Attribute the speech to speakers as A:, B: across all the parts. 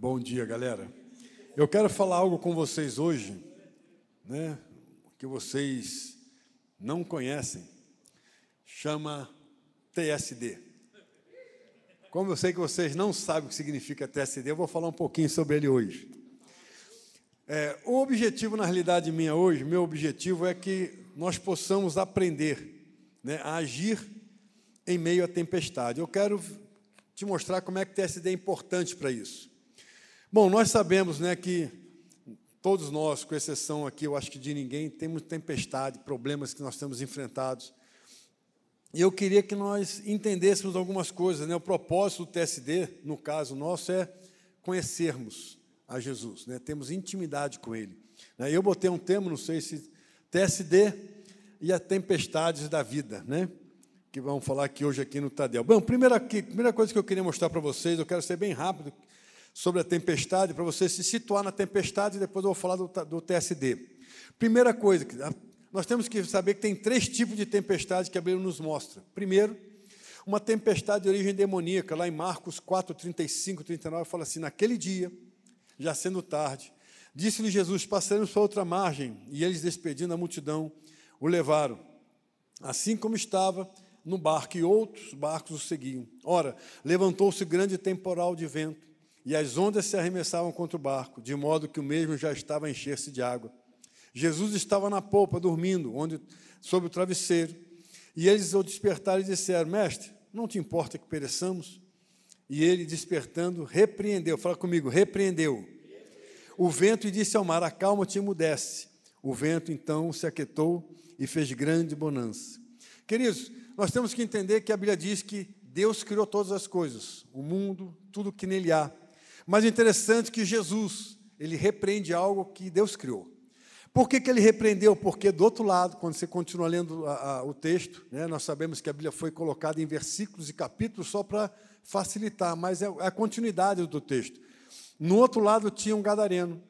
A: Bom dia, galera. Eu quero falar algo com vocês hoje, né, que vocês não conhecem. Chama TSD. Como eu sei que vocês não sabem o que significa TSD, eu vou falar um pouquinho sobre ele hoje. É, o objetivo, na realidade, minha hoje, meu objetivo é que nós possamos aprender né, a agir em meio à tempestade. Eu quero te mostrar como é que TSD é importante para isso. Bom, nós sabemos né, que todos nós, com exceção aqui, eu acho que de ninguém, temos tempestade, problemas que nós temos enfrentados. E eu queria que nós entendêssemos algumas coisas. Né? O propósito do TSD, no caso nosso, é conhecermos a Jesus, né? temos intimidade com Ele. Né? Eu botei um termo, não sei se TSD e as tempestades da vida, né? que vamos falar aqui hoje aqui no Tadel. Bom, primeira, primeira coisa que eu queria mostrar para vocês, eu quero ser bem rápido, sobre a tempestade, para você se situar na tempestade, e depois eu vou falar do, do TSD. Primeira coisa, nós temos que saber que tem três tipos de tempestade que a Bíblia nos mostra. Primeiro, uma tempestade de origem demoníaca, lá em Marcos 4, 35, 39, fala assim: Naquele dia, já sendo tarde, disse-lhe Jesus: Passaremos para outra margem, e eles, despedindo a multidão, o levaram, assim como estava no barco, e outros barcos o seguiam. Ora, levantou-se grande temporal de vento e as ondas se arremessavam contra o barco, de modo que o mesmo já estava a encher-se de água. Jesus estava na polpa, dormindo, onde sob o travesseiro. E eles o despertaram e disseram: Mestre, não te importa que pereçamos? E ele, despertando, repreendeu. Fala comigo, repreendeu. O vento e disse ao mar: Acalma-te e emudece. O vento então se aquietou e fez grande bonança. Queridos, nós temos que entender que a Bíblia diz que Deus criou todas as coisas, o mundo, tudo que nele há. Mas o interessante é que Jesus, ele repreende algo que Deus criou. Por que, que ele repreendeu? Porque do outro lado, quando você continua lendo a, a, o texto, né, nós sabemos que a Bíblia foi colocada em versículos e capítulos só para facilitar, mas é, é a continuidade do texto. No outro lado tinha um gadareno,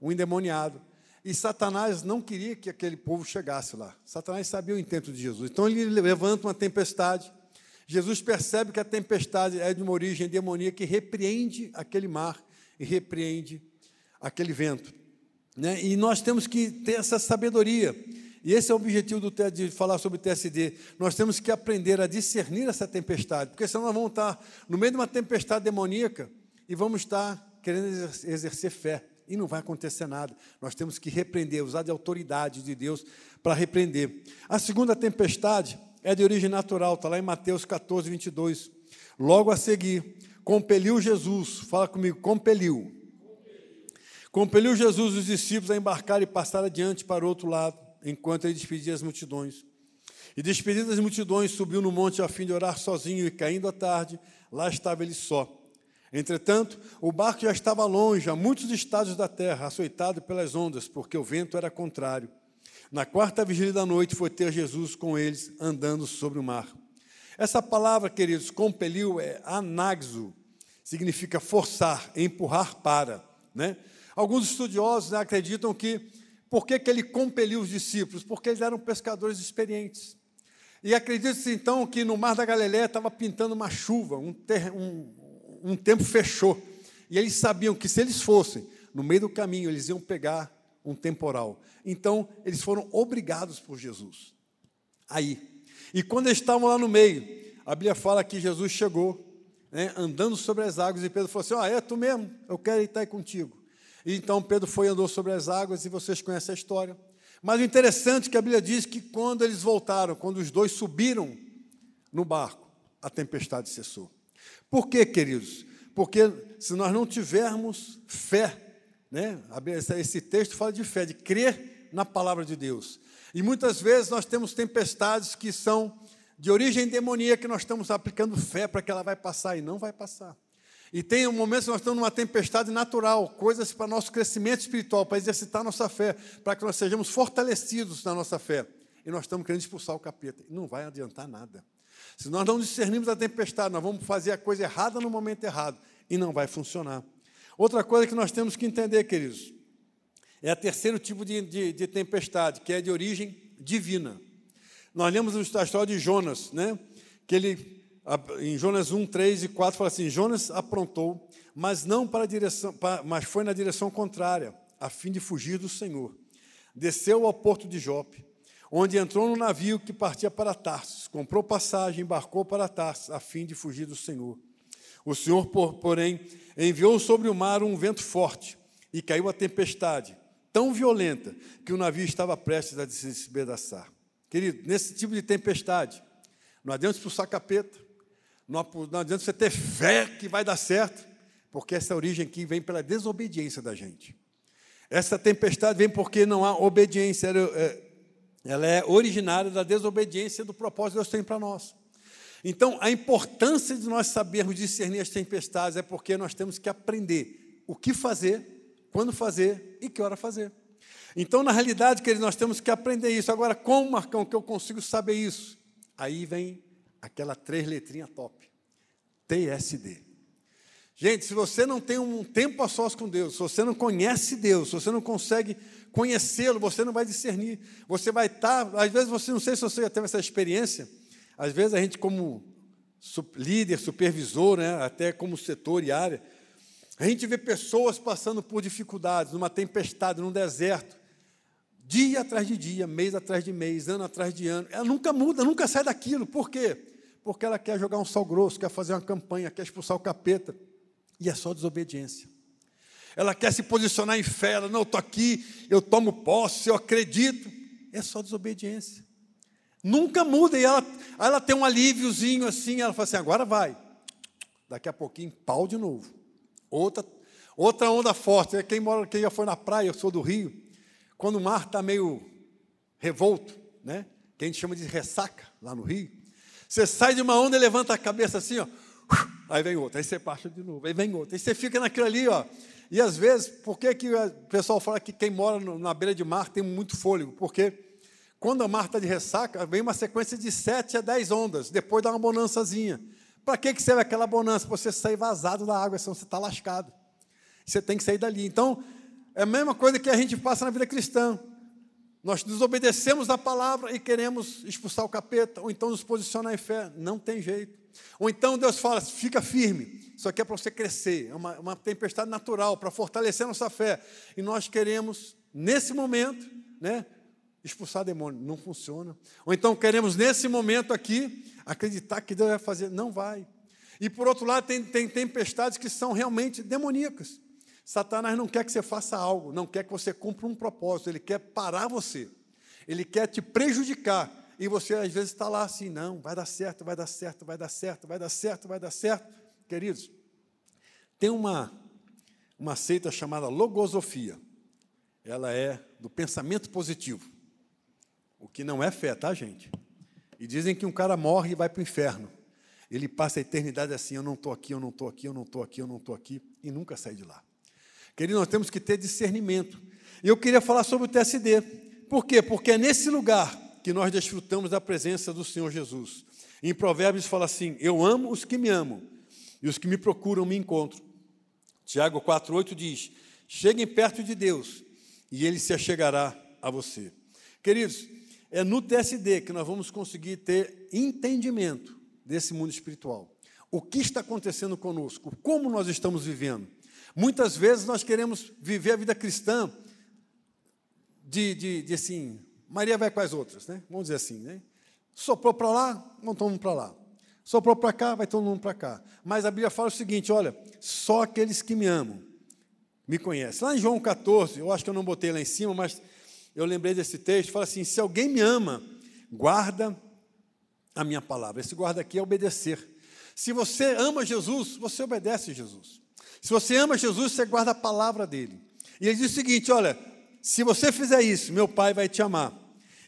A: um endemoniado, e Satanás não queria que aquele povo chegasse lá. Satanás sabia o intento de Jesus. Então ele levanta uma tempestade, Jesus percebe que a tempestade é de uma origem demoníaca e repreende aquele mar e repreende aquele vento. Né? E nós temos que ter essa sabedoria. E esse é o objetivo do, de falar sobre TSD. Nós temos que aprender a discernir essa tempestade, porque senão nós vamos estar no meio de uma tempestade demoníaca e vamos estar querendo exercer fé. E não vai acontecer nada. Nós temos que repreender, usar de autoridade de Deus para repreender. A segunda tempestade é de origem natural, está lá em Mateus 14, 22. Logo a seguir, compeliu Jesus, fala comigo, compeliu. Compeliu Jesus os discípulos a embarcar e passar adiante para o outro lado, enquanto ele despedia as multidões. E despedidas as multidões, subiu no monte a fim de orar sozinho, e caindo a tarde, lá estava ele só. Entretanto, o barco já estava longe, a muitos estados da terra, açoitado pelas ondas, porque o vento era contrário. Na quarta vigília da noite foi ter Jesus com eles andando sobre o mar. Essa palavra, queridos, compeliu é anaxo, significa forçar, empurrar para. Né? Alguns estudiosos né, acreditam que, por que, que ele compeliu os discípulos? Porque eles eram pescadores experientes. E acredita-se então que no mar da Galiléia estava pintando uma chuva, um, ter, um, um tempo fechou. E eles sabiam que se eles fossem, no meio do caminho, eles iam pegar um temporal. Então, eles foram obrigados por Jesus. Aí. E quando eles estavam lá no meio, a Bíblia fala que Jesus chegou, né, andando sobre as águas, e Pedro falou assim: Ah, é tu mesmo, eu quero estar aí contigo. E então Pedro foi e andou sobre as águas, e vocês conhecem a história. Mas o interessante é que a Bíblia diz que quando eles voltaram, quando os dois subiram no barco, a tempestade cessou. Por quê, queridos? Porque se nós não tivermos fé né? Esse texto fala de fé, de crer na palavra de Deus. E muitas vezes nós temos tempestades que são de origem demoníaca que nós estamos aplicando fé para que ela vai passar e não vai passar. E tem um momento que nós estamos numa tempestade natural, coisas para nosso crescimento espiritual, para exercitar nossa fé, para que nós sejamos fortalecidos na nossa fé. E nós estamos querendo expulsar o capeta. Não vai adiantar nada. Se nós não discernimos a tempestade, nós vamos fazer a coisa errada no momento errado. E não vai funcionar. Outra coisa que nós temos que entender, queridos, é o terceiro tipo de, de, de, tempestade, que é de origem divina. Nós lemos a história de Jonas, né? que ele em Jonas 1, 3 e 4, fala assim: Jonas aprontou, mas não para a direção, mas foi na direção contrária, a fim de fugir do Senhor. Desceu ao porto de Jope, onde entrou no navio que partia para Tarsus, comprou passagem, embarcou para Tarsus, a fim de fugir do Senhor. O Senhor, porém, enviou sobre o mar um vento forte, e caiu a tempestade, tão violenta, que o navio estava prestes a se despedaçar. Querido, nesse tipo de tempestade, não adianta expulsar capeta, não adianta você ter fé que vai dar certo, porque essa origem aqui vem pela desobediência da gente. Essa tempestade vem porque não há obediência, é, ela é originária da desobediência do propósito que Deus tem para nós. Então, a importância de nós sabermos discernir as tempestades é porque nós temos que aprender o que fazer, quando fazer e que hora fazer. Então, na realidade, queridos, nós temos que aprender isso. Agora, como, Marcão, que eu consigo saber isso? Aí vem aquela três letrinhas top. TSD. Gente, se você não tem um tempo a sós com Deus, se você não conhece Deus, se você não consegue conhecê-lo, você não vai discernir. Você vai estar, às vezes você não sei se você já teve essa experiência. Às vezes a gente como líder, supervisor, né, até como setor e área, a gente vê pessoas passando por dificuldades, numa tempestade, num deserto, dia atrás de dia, mês atrás de mês, ano atrás de ano. Ela nunca muda, nunca sai daquilo. Por quê? Porque ela quer jogar um sal grosso, quer fazer uma campanha, quer expulsar o capeta. E é só desobediência. Ela quer se posicionar em fé, ela, não, eu estou aqui, eu tomo posse, eu acredito. É só desobediência. Nunca muda. E ela, ela tem um alíviozinho assim, ela fala assim, agora vai. Daqui a pouquinho, pau de novo. Outra, outra onda forte. Quem, mora, quem já foi na praia, eu sou do Rio, quando o mar está meio revolto, né? que a gente chama de ressaca lá no Rio, você sai de uma onda e levanta a cabeça assim, ó, Aí vem outra, aí você passa de novo, aí vem outra. Aí você fica naquilo ali, ó. E às vezes, por que, que o pessoal fala que quem mora na beira de mar tem muito fôlego? Porque quando a mar está de ressaca, vem uma sequência de sete a dez ondas, depois dá uma bonançazinha. Para que, que serve aquela bonança? Para você sair vazado da água, senão você está lascado. Você tem que sair dali. Então, é a mesma coisa que a gente passa na vida cristã. Nós desobedecemos a palavra e queremos expulsar o capeta, ou então nos posicionar em fé. Não tem jeito. Ou então Deus fala, fica firme, isso aqui é para você crescer, é uma, uma tempestade natural, para fortalecer nossa fé. E nós queremos, nesse momento, né, expulsar demônio. Não funciona. Ou então queremos, nesse momento aqui, acreditar que Deus vai fazer. Não vai. E por outro lado, tem, tem tempestades que são realmente demoníacas. Satanás não quer que você faça algo, não quer que você cumpra um propósito, ele quer parar você, ele quer te prejudicar. E você às vezes está lá assim, não, vai dar certo, vai dar certo, vai dar certo, vai dar certo, vai dar certo. Queridos, tem uma, uma seita chamada Logosofia. Ela é do pensamento positivo. O que não é fé, tá, gente? E dizem que um cara morre e vai para o inferno. Ele passa a eternidade assim: eu não estou aqui, eu não estou aqui, eu não estou aqui, eu não estou aqui, e nunca sai de lá. Querido, nós temos que ter discernimento. E eu queria falar sobre o TSD. Por quê? Porque é nesse lugar que nós desfrutamos da presença do Senhor Jesus. Em Provérbios fala assim: Eu amo os que me amam, e os que me procuram me encontram. Tiago 4,8 diz: Cheguem perto de Deus, e Ele se achegará a você. Queridos, é no TSD que nós vamos conseguir ter entendimento desse mundo espiritual. O que está acontecendo conosco? Como nós estamos vivendo? Muitas vezes nós queremos viver a vida cristã de, de, de assim, Maria vai com as outras, né? Vamos dizer assim, né? Soprou para lá, vão todo mundo para lá. Soprou para cá, vai todo mundo para cá. Mas a Bíblia fala o seguinte: olha, só aqueles que me amam me conhecem. Lá em João 14, eu acho que eu não botei lá em cima, mas eu lembrei desse texto, fala assim: se alguém me ama, guarda a minha palavra. Esse guarda aqui é obedecer. Se você ama Jesus, você obedece Jesus. Se você ama Jesus, você guarda a palavra dele. E ele diz o seguinte: olha, se você fizer isso, meu Pai vai te amar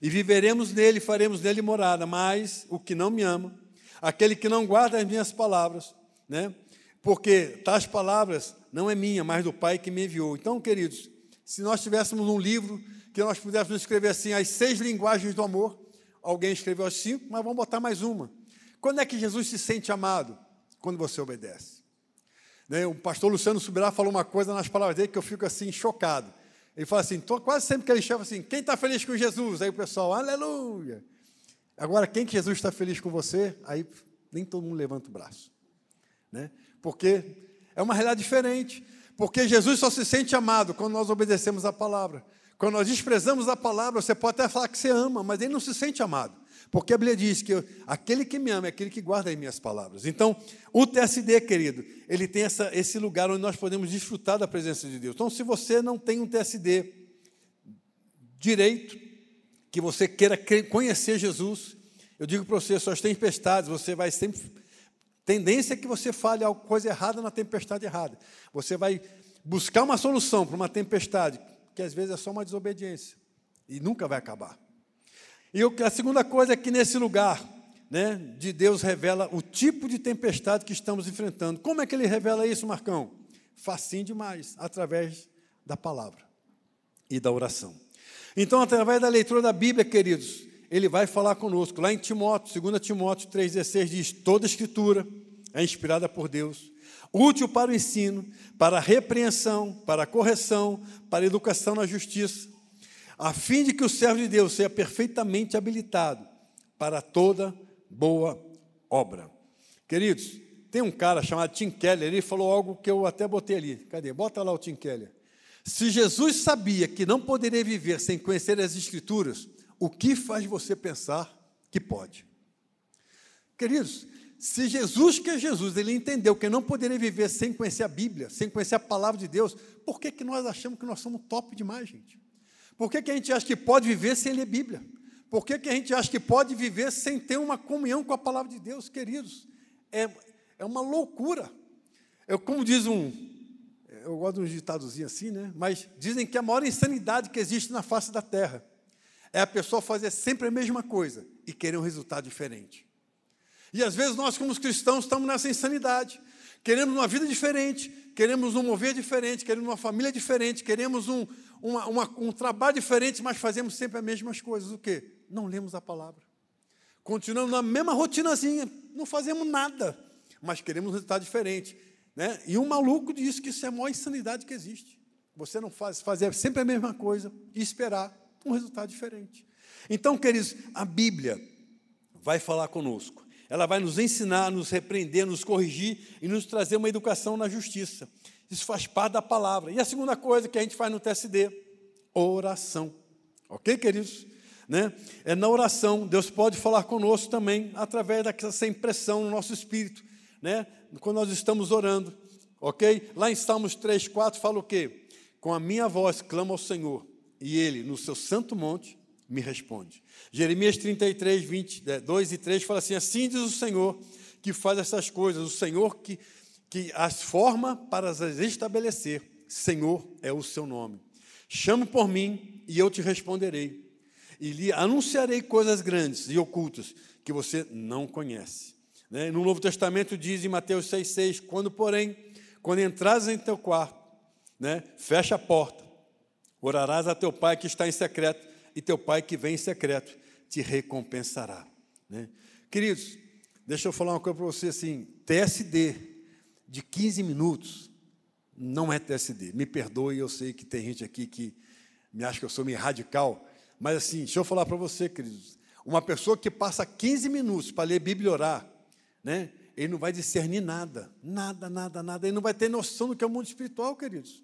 A: e viveremos nele, faremos nele morada. Mas o que não me ama, aquele que não guarda as minhas palavras, né? Porque tais palavras não é minha, mas do Pai que me enviou. Então, queridos, se nós tivéssemos um livro que nós pudéssemos escrever assim as seis linguagens do amor, alguém escreveu as cinco, mas vamos botar mais uma. Quando é que Jesus se sente amado? Quando você obedece. Né? O pastor Luciano Subirá falou uma coisa nas palavras dele que eu fico assim chocado. Ele fala assim, quase sempre que ele chama assim, quem está feliz com Jesus? Aí o pessoal, aleluia. Agora, quem que Jesus está feliz com você? Aí nem todo mundo levanta o braço. Né? Porque é uma realidade diferente. Porque Jesus só se sente amado quando nós obedecemos a palavra. Quando nós desprezamos a palavra, você pode até falar que você ama, mas ele não se sente amado. Porque a Bíblia diz que aquele que me ama é aquele que guarda as minhas palavras. Então, o TSD, querido, ele tem essa, esse lugar onde nós podemos desfrutar da presença de Deus. Então, se você não tem um TSD direito, que você queira conhecer Jesus, eu digo para você, suas tempestades, você vai sempre. Tendência é que você fale alguma coisa errada na tempestade errada. Você vai buscar uma solução para uma tempestade, que às vezes é só uma desobediência, e nunca vai acabar. E a segunda coisa é que nesse lugar, né, de Deus revela o tipo de tempestade que estamos enfrentando. Como é que ele revela isso, Marcão? Facinho demais, através da palavra e da oração. Então, através da leitura da Bíblia, queridos, ele vai falar conosco. Lá em Timóteo, 2 Timóteo 3,16 diz: toda escritura é inspirada por Deus, útil para o ensino, para a repreensão, para a correção, para a educação na justiça, a fim de que o servo de Deus seja perfeitamente habilitado para toda boa obra. Queridos, tem um cara chamado Tim Keller, ele falou algo que eu até botei ali. Cadê? Bota lá o Tim Keller. Se Jesus sabia que não poderia viver sem conhecer as Escrituras, o que faz você pensar que pode? Queridos, se Jesus, que é Jesus, ele entendeu que não poderia viver sem conhecer a Bíblia, sem conhecer a palavra de Deus, por que, que nós achamos que nós somos top demais, gente? Por que, que a gente acha que pode viver sem ler Bíblia? Por que, que a gente acha que pode viver sem ter uma comunhão com a palavra de Deus, queridos? É, é uma loucura. Eu, como diz um, eu gosto de um ditadozinho assim, né? Mas dizem que a maior insanidade que existe na face da terra é a pessoa fazer sempre a mesma coisa e querer um resultado diferente. E às vezes nós, como cristãos, estamos nessa insanidade. Queremos uma vida diferente, queremos um mover diferente, queremos uma família diferente, queremos um, uma, uma, um trabalho diferente, mas fazemos sempre as mesmas coisas. O quê? Não lemos a palavra. Continuamos na mesma rotinazinha, não fazemos nada, mas queremos um resultado diferente. Né? E um maluco diz que isso é a maior insanidade que existe. Você não faz fazer sempre a mesma coisa e esperar um resultado diferente. Então, queridos, a Bíblia vai falar conosco. Ela vai nos ensinar, nos repreender, nos corrigir e nos trazer uma educação na justiça. Isso faz parte da palavra. E a segunda coisa que a gente faz no TSD, oração. Ok, queridos? Né? É na oração, Deus pode falar conosco também através dessa impressão no nosso espírito, né? quando nós estamos orando, ok? Lá em Salmos 3, 4 fala o quê? Com a minha voz clamo ao Senhor, e Ele, no seu santo monte, me responde. Jeremias 33, 20, 2 e 3 fala assim: Assim diz o Senhor que faz essas coisas, o Senhor que, que as forma para as estabelecer. Senhor é o seu nome. Chame por mim e eu te responderei, e lhe anunciarei coisas grandes e ocultas que você não conhece. Né? No Novo Testamento diz em Mateus 6,6: Quando, porém, quando entrares em teu quarto, né, fecha a porta, orarás a teu pai que está em secreto, e teu pai que vem em secreto te recompensará. Né? Queridos, deixa eu falar uma coisa para você assim: TSD de 15 minutos não é TSD. Me perdoe, eu sei que tem gente aqui que me acha que eu sou meio radical, mas assim, deixa eu falar para você, queridos. Uma pessoa que passa 15 minutos para ler Bíblia e orar, né? Ele não vai discernir nada, nada, nada, nada. Ele não vai ter noção do que é o mundo espiritual, queridos.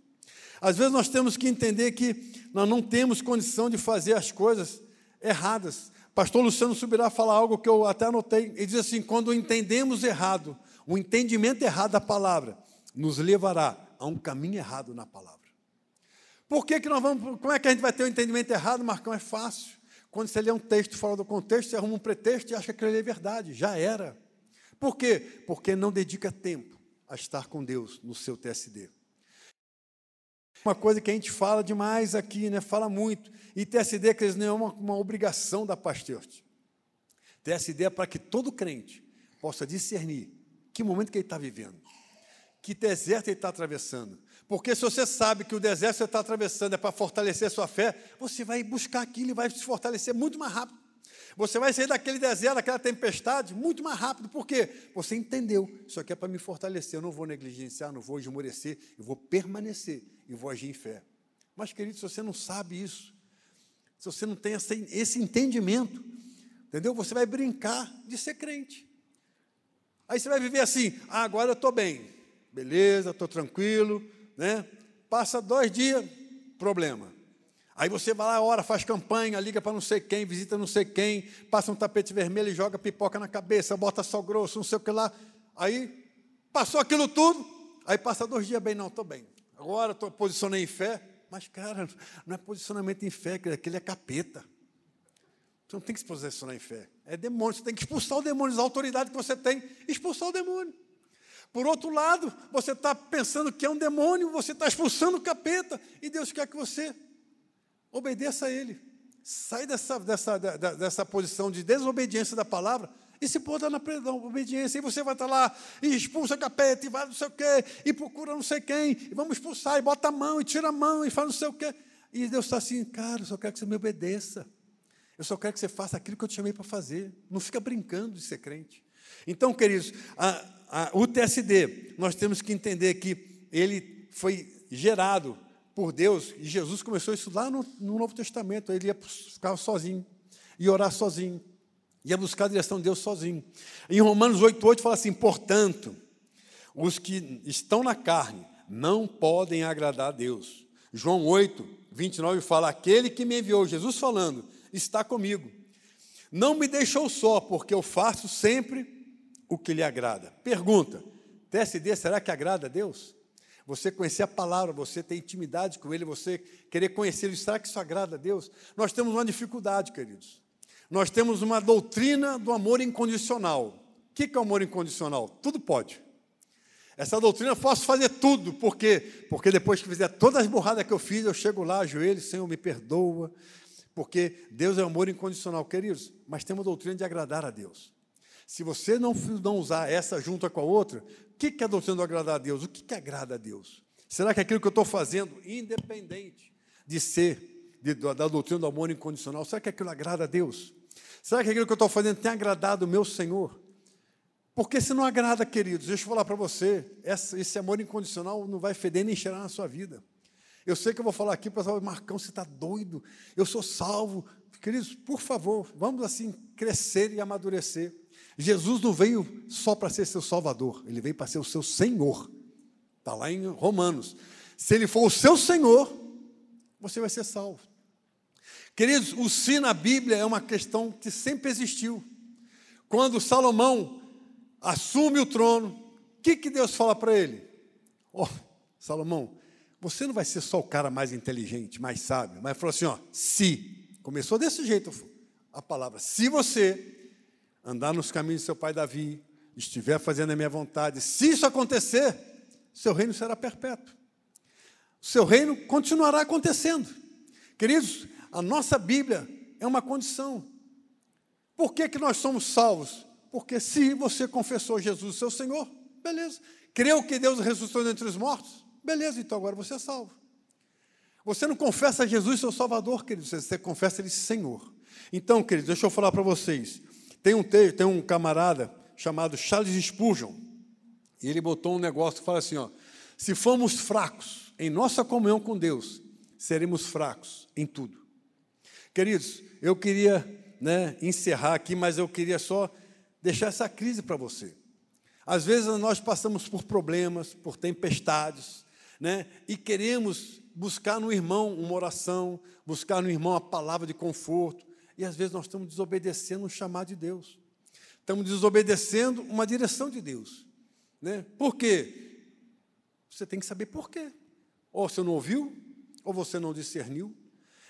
A: Às vezes nós temos que entender que nós não temos condição de fazer as coisas erradas. Pastor Luciano subirá a falar algo que eu até anotei. Ele diz assim: quando entendemos errado, o entendimento errado da palavra nos levará a um caminho errado na palavra. Por que, que nós vamos. Como é que a gente vai ter o um entendimento errado, Marcão? É fácil. Quando você lê um texto fora do contexto, você arruma um pretexto e acha que ele é verdade. Já era. Por quê? Porque não dedica tempo a estar com Deus no seu TSD. Uma coisa que a gente fala demais aqui, né? fala muito. E TSD, que não é uma, uma obrigação da pastor. TSD é para que todo crente possa discernir que momento que ele está vivendo, que deserto ele está atravessando. Porque se você sabe que o deserto que você está atravessando é para fortalecer a sua fé, você vai buscar aquilo e vai se fortalecer muito mais rápido. Você vai sair daquele deserto, daquela tempestade, muito mais rápido. Por quê? Você entendeu. Isso aqui é para me fortalecer. Eu não vou negligenciar, não vou esmorecer. Eu vou permanecer e vou agir em fé. Mas, querido, se você não sabe isso, se você não tem esse entendimento, entendeu? Você vai brincar de ser crente. Aí você vai viver assim, ah, agora eu estou bem, beleza, estou tranquilo, né? Passa dois dias, problema. Aí você vai lá, ora, faz campanha, liga para não sei quem, visita não sei quem, passa um tapete vermelho e joga pipoca na cabeça, bota sal grosso, não sei o que lá. Aí passou aquilo tudo, aí passa dois dias bem, não, estou bem. Agora estou posicionei em fé, mas cara, não é posicionamento em fé, aquele é capeta. Você não tem que se posicionar em fé. É demônio, você tem que expulsar o demônio, a autoridade que você tem, expulsar o demônio. Por outro lado, você está pensando que é um demônio, você está expulsando o capeta, e Deus quer que você obedeça a Ele. Sai dessa, dessa, dessa posição de desobediência da palavra e se pôr na obediência. E você vai estar lá e expulsa capeta, e vai não sei o quê, e procura não sei quem, e vamos expulsar, e bota a mão, e tira a mão, e faz não sei o quê. E Deus está assim, cara, eu só quero que você me obedeça. Eu só quero que você faça aquilo que eu te chamei para fazer. Não fica brincando de ser crente. Então, queridos, a, a, o TSD, nós temos que entender que ele foi gerado por Deus, e Jesus começou isso lá no, no Novo Testamento, ele ia ficar sozinho, ia orar sozinho, ia buscar a direção de Deus sozinho. Em Romanos 8,8 fala assim: portanto, os que estão na carne não podem agradar a Deus. João 8, 29 fala: aquele que me enviou, Jesus falando, está comigo. Não me deixou só, porque eu faço sempre o que lhe agrada. Pergunta: TSD, será que agrada a Deus? Você conhecer a palavra, você ter intimidade com Ele, você querer conhecê-lo, será que isso agrada a Deus? Nós temos uma dificuldade, queridos. Nós temos uma doutrina do amor incondicional. O que é o amor incondicional? Tudo pode. Essa doutrina eu posso fazer tudo, por quê? Porque depois que fizer todas as borradas que eu fiz, eu chego lá, ajoelho, Senhor, me perdoa, porque Deus é amor incondicional, queridos, mas tem uma doutrina de agradar a Deus. Se você não, não usar essa junto com a outra, que, que a doutrina do agradar a Deus? O que, que agrada a Deus? Será que aquilo que eu estou fazendo, independente de ser de, da doutrina do amor incondicional, será que aquilo agrada a Deus? Será que aquilo que eu estou fazendo tem agradado o meu Senhor? Porque se não agrada, queridos, deixa eu falar para você, esse amor incondicional não vai feder nem cheirar na sua vida. Eu sei que eu vou falar aqui, o Marcão, você está doido, eu sou salvo. Queridos, por favor, vamos assim crescer e amadurecer. Jesus não veio só para ser seu Salvador, ele veio para ser o seu Senhor. Está lá em Romanos. Se ele for o seu Senhor, você vai ser salvo. Queridos, o si na Bíblia é uma questão que sempre existiu. Quando Salomão assume o trono, o que, que Deus fala para ele? Oh, Salomão, você não vai ser só o cara mais inteligente, mais sábio, mas falou assim: ó, se. Começou desse jeito a palavra. Se você andar nos caminhos do seu pai Davi, estiver fazendo a minha vontade, se isso acontecer, seu reino será perpétuo. Seu reino continuará acontecendo. Queridos, a nossa Bíblia é uma condição. Por que, que nós somos salvos? Porque se você confessou Jesus, seu Senhor, beleza. Creu que Deus ressuscitou entre os mortos? Beleza, então agora você é salvo. Você não confessa Jesus, seu Salvador, queridos, você confessa Ele Senhor. Então, queridos, deixa eu falar para vocês. Tem um, tem um camarada chamado Charles Spurgeon, e ele botou um negócio que fala assim: ó, se formos fracos em nossa comunhão com Deus, seremos fracos em tudo. Queridos, eu queria né, encerrar aqui, mas eu queria só deixar essa crise para você. Às vezes nós passamos por problemas, por tempestades, né, e queremos buscar no irmão uma oração, buscar no irmão a palavra de conforto, e às vezes nós estamos desobedecendo um chamado de Deus. Estamos desobedecendo uma direção de Deus. Né? Por quê? Você tem que saber por quê. Ou você não ouviu, ou você não discerniu.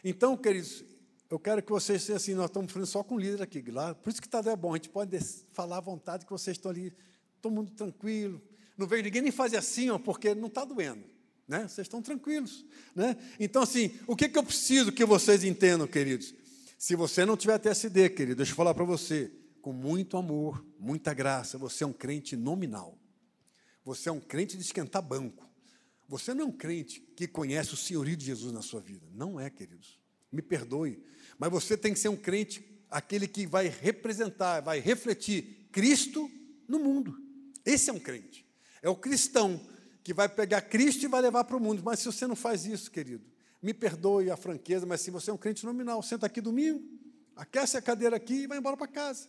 A: Então, queridos, eu quero que vocês sejam assim, nós estamos falando só com líder aqui. Lá, por isso que está é bom, a gente pode falar à vontade que vocês estão ali, todo mundo tranquilo. Não vejo ninguém nem fazer assim, ó, porque não está doendo. Né? Vocês estão tranquilos. Né? Então, assim, o que, que eu preciso que vocês entendam, queridos? Se você não tiver TSD, querido, deixa eu falar para você, com muito amor, muita graça, você é um crente nominal. Você é um crente de esquentar banco. Você não é um crente que conhece o senhorio de Jesus na sua vida. Não é, queridos. Me perdoe. Mas você tem que ser um crente, aquele que vai representar, vai refletir Cristo no mundo. Esse é um crente. É o cristão que vai pegar Cristo e vai levar para o mundo. Mas se você não faz isso, querido, me perdoe a franqueza, mas se você é um crente nominal, senta aqui domingo, aquece a cadeira aqui e vai embora para casa.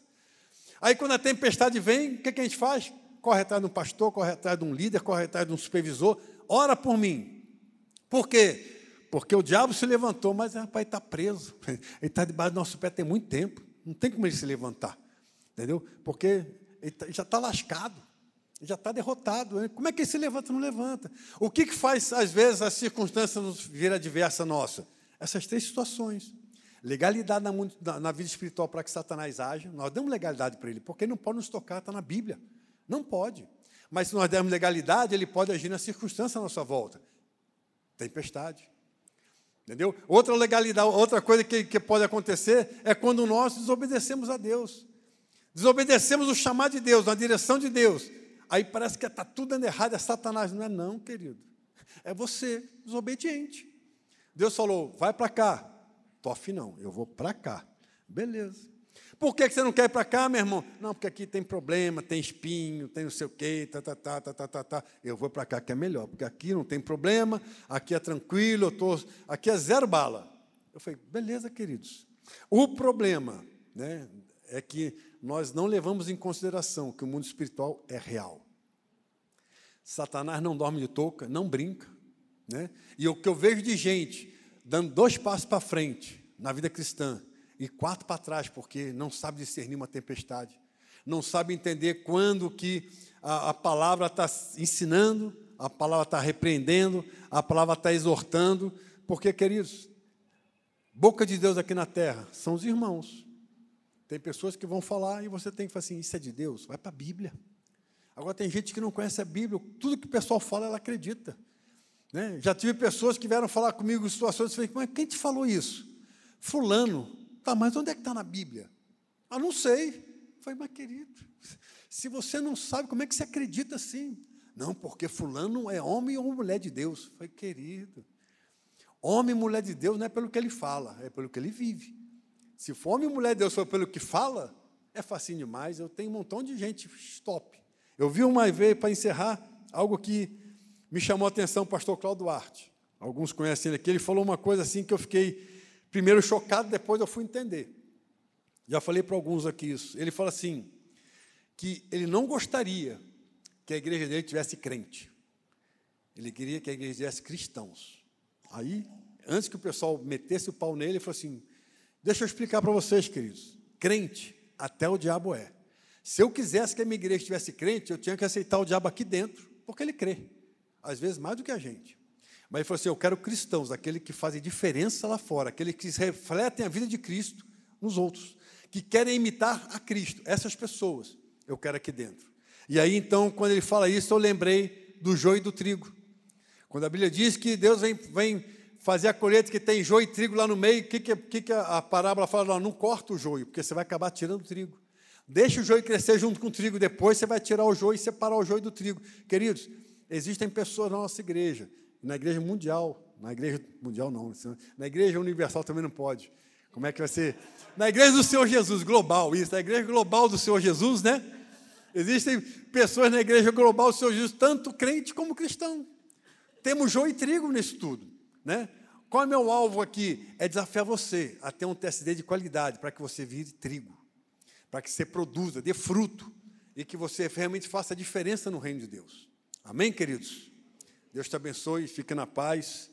A: Aí quando a tempestade vem, o que, que a gente faz? corre atrás de um pastor, corre atrás de um líder, corre atrás de um supervisor, ora por mim. Por quê? Porque o diabo se levantou, mas rapaz, está preso. Ele está debaixo do nosso pé tem muito tempo. Não tem como ele se levantar. Entendeu? Porque ele tá, já está lascado. Já está derrotado. Como é que ele se levanta? Não levanta. O que, que faz, às vezes, as circunstâncias nos vir adversa nossa? Essas três situações. Legalidade na, na vida espiritual para que Satanás age. Nós damos legalidade para ele, porque ele não pode nos tocar, está na Bíblia. Não pode. Mas se nós dermos legalidade, ele pode agir na circunstância à nossa volta. Tempestade. Entendeu? Outra legalidade, outra coisa que, que pode acontecer é quando nós desobedecemos a Deus. Desobedecemos o chamado de Deus, na direção de Deus. Aí parece que está tudo dando errado, é Satanás. Não é não, querido. É você, desobediente. Deus falou, vai para cá. Tof não, eu vou para cá. Beleza. Por que você não quer ir para cá, meu irmão? Não, porque aqui tem problema, tem espinho, tem não sei o quê, tá, tá, tá, tá, tá, tá, tá. Eu vou para cá que é melhor, porque aqui não tem problema, aqui é tranquilo, eu tô, aqui é zero bala. Eu falei, beleza, queridos. O problema né, é que nós não levamos em consideração que o mundo espiritual é real. Satanás não dorme de touca, não brinca. Né? E o que eu vejo de gente dando dois passos para frente na vida cristã e quatro para trás, porque não sabe discernir uma tempestade, não sabe entender quando que a, a palavra está ensinando, a palavra está repreendendo, a palavra está exortando, porque, queridos, boca de Deus aqui na terra são os irmãos. Tem pessoas que vão falar e você tem que falar assim: isso é de Deus, vai para a Bíblia. Agora, tem gente que não conhece a Bíblia, tudo que o pessoal fala, ela acredita. Né? Já tive pessoas que vieram falar comigo em situações, eu falei, mas quem te falou isso? Fulano. Tá, mas onde é que está na Bíblia? Ah, não sei. Falei, mas querido, se você não sabe, como é que você acredita assim? Não, porque fulano é homem ou mulher de Deus. Eu falei, querido, homem e mulher de Deus não é pelo que ele fala, é pelo que ele vive. Se for homem e mulher de Deus for pelo que fala, é facinho demais. Eu tenho um montão de gente stop. Eu vi uma vez, para encerrar, algo que me chamou a atenção, o pastor Cláudio Duarte. Alguns conhecem ele aqui. Ele falou uma coisa assim que eu fiquei primeiro chocado, depois eu fui entender. Já falei para alguns aqui isso. Ele fala assim: que ele não gostaria que a igreja dele tivesse crente. Ele queria que a igreja tivesse cristãos. Aí, antes que o pessoal metesse o pau nele, ele falou assim: Deixa eu explicar para vocês, queridos. Crente, até o diabo é. Se eu quisesse que a minha igreja tivesse crente, eu tinha que aceitar o diabo aqui dentro, porque ele crê. Às vezes mais do que a gente. Mas ele falou assim: Eu quero cristãos, aqueles que fazem diferença lá fora, aqueles que refletem a vida de Cristo nos outros, que querem imitar a Cristo. Essas pessoas eu quero aqui dentro. E aí, então, quando ele fala isso, eu lembrei do joio e do trigo. Quando a Bíblia diz que Deus vem, vem fazer a colheita que tem joio e trigo lá no meio, o que, que, que, a parábola fala? Não, não corta o joio, porque você vai acabar tirando o trigo. Deixa o joio crescer junto com o trigo, depois você vai tirar o joio e separar o joio do trigo. Queridos, existem pessoas na nossa igreja na igreja mundial, na igreja mundial não, na igreja universal também não pode. Como é que vai ser? Na igreja do Senhor Jesus, global, isso, na igreja global do Senhor Jesus, né? Existem pessoas na igreja global do Senhor Jesus, tanto crente como cristão. Temos joio e trigo nisso tudo, né? Qual é o meu alvo aqui? É desafiar você a ter um TSD de qualidade para que você vire trigo, para que você produza, dê fruto e que você realmente faça a diferença no reino de Deus. Amém, queridos? Deus te abençoe, fique na paz.